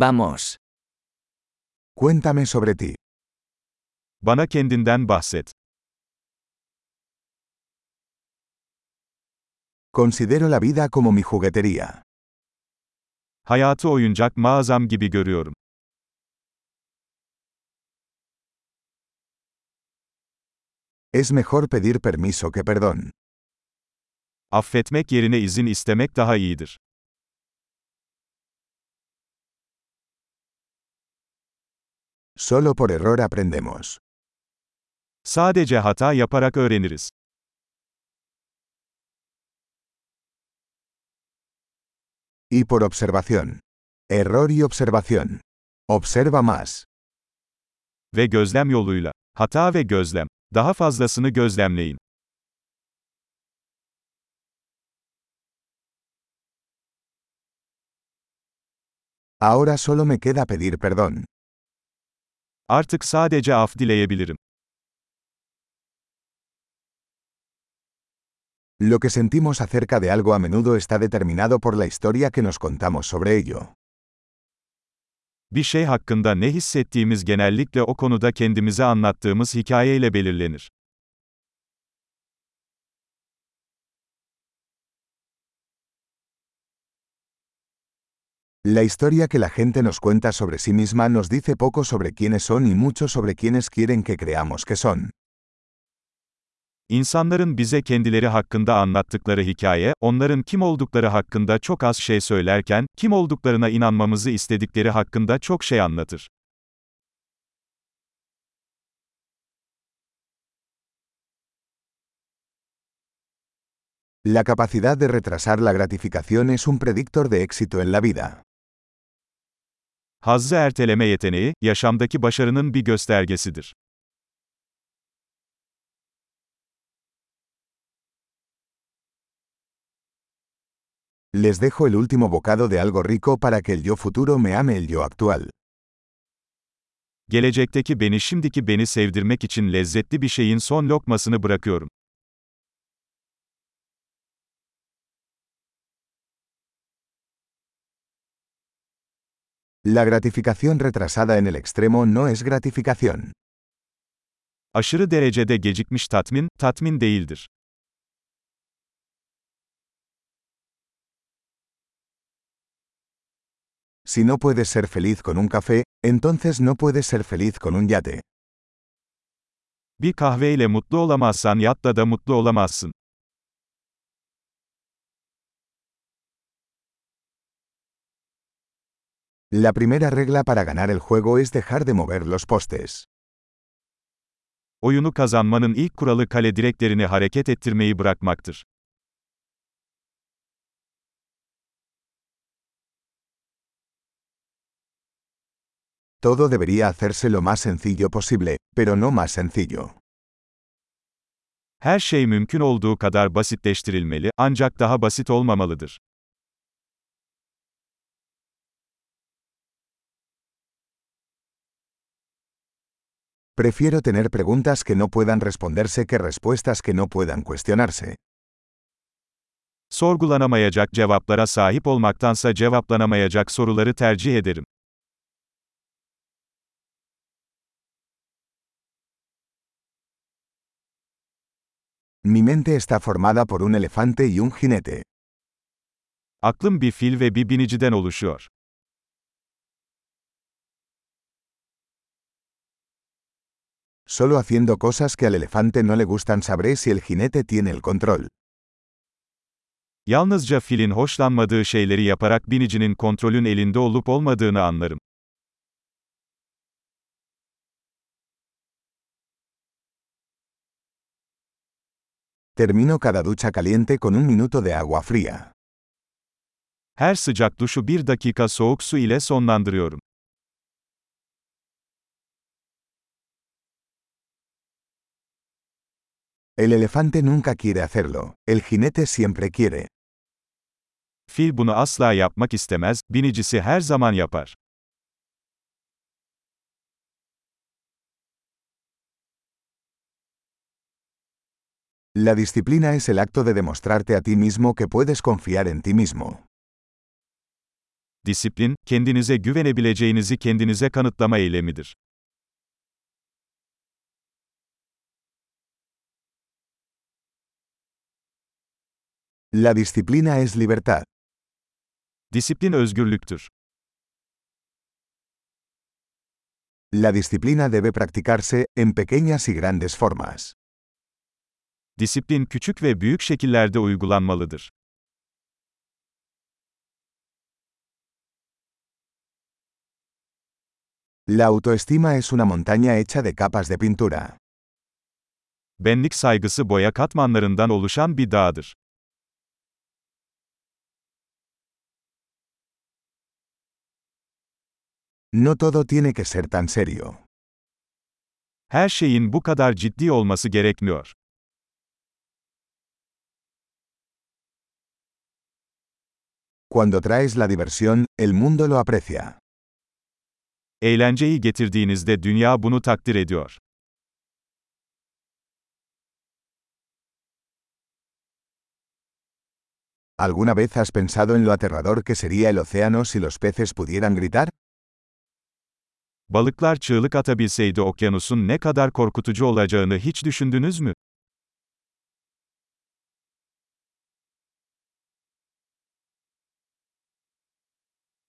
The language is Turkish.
Vamos. Cuéntame sobre ti. Bana kendinden bahset. Considero la vida como mi juguetería. Hayatı oyuncak mağazam gibi görüyorum. Es mejor pedir permiso que perdón. Affetmek yerine izin istemek daha iyidir. Solo por error aprendemos. Sadece hata yaparak öğreniriz. Y por observación. Error y observación. Observa más. Ve gözlem yoluyla. Hata ve gözlem. Daha fazlasını gözlemleyin. Ahora solo me queda pedir perdón. Artık sadece af dileyebilirim. Lo que sentimos acerca de algo a menudo está determinado por la historia que nos contamos sobre ello. Bir şey hakkında ne hissettiğimiz genellikle o konuda kendimize anlattığımız hikayeyle belirlenir. La historia que la gente nos cuenta sobre sí misma nos dice poco sobre quiénes son y mucho sobre quiénes quieren que creamos que son. İnsanların bize kendileri hakkında anlattıkları hikaye, onların kim oldukları hakkında çok az şey söylerken, kim olduklarına inanmamızı istedikleri hakkında çok şey anlatır. La capacidad de retrasar la gratificación es un predictor de éxito en la vida. Hazzı erteleme yeteneği, yaşamdaki başarının bir göstergesidir. Les dejo el último bocado de algo rico para que el yo futuro me ame el yo actual. Gelecekteki beni şimdiki beni sevdirmek için lezzetli bir şeyin son lokmasını bırakıyorum. La gratificación retrasada en el extremo no es gratificación. Aşırı derecede gecikmiş tatmin, tatmin değildir. Si no puedes ser feliz con un café, entonces no puedes ser feliz con un yate. Bir kahveyle mutlu olamazsan yatta da mutlu olamazsın. La primera regla para ganar el juego es dejar de mover los postes. Oyunu kazanmanın ilk kuralı kale direklerini hareket ettirmeyi bırakmaktır. Todo debería hacerse lo más sencillo posible, pero no más sencillo. Her şey mümkün olduğu kadar basitleştirilmeli, ancak daha basit olmamalıdır. Prefiero tener preguntas que no puedan responderse que respuestas que no puedan cuestionarse. Sorgulanamayacak cevaplara sahip olmaktansa cevaplanamayacak soruları tercih ederim. Mi mente está formada por un elefante y un jinete. Aklım bir fil ve bir biniciden oluşuyor. Solo haciendo cosas que al elefante no le gustan sabré si el jinete tiene el control. Yalnızca filin hoşlanmadığı şeyleri yaparak binicinin kontrolün elinde olup olmadığını anlarım. Termino cada ducha caliente con un minuto de agua fría. Her sıcak duşu bir dakika soğuk su ile sonlandırıyorum. El elefante nunca quiere hacerlo, el jinete siempre quiere. Fil bunu asla yapmak istemez, binicisi her zaman yapar. La disciplina es el acto de demostrarte a ti mismo que puedes confiar en ti mismo. Disiplin, kendinize güvenebileceğinizi kendinize kanıtlama eylemidir. La disciplina es libertad. Disiplin özgürlüktür. La disciplina debe practicarse, en pequeñas y grandes formas. Disiplin küçük ve büyük şekillerde uygulanmalıdır. La autoestima es una montaña hecha de capas de pintura. Benlik saygısı boya katmanlarından oluşan bir dağdır. No todo tiene que ser tan serio. Her şeyin bu kadar ciddi olması gerekmiyor. Cuando traes la diversión, el mundo lo aprecia. Eğlenceyi getirdiğinizde dünya bunu takdir ediyor. ¿Alguna vez has pensado en lo aterrador que sería el océano si los peces pudieran gritar? Balıklar çığlık atabilseydi okyanusun ne kadar korkutucu olacağını hiç düşündünüz mü?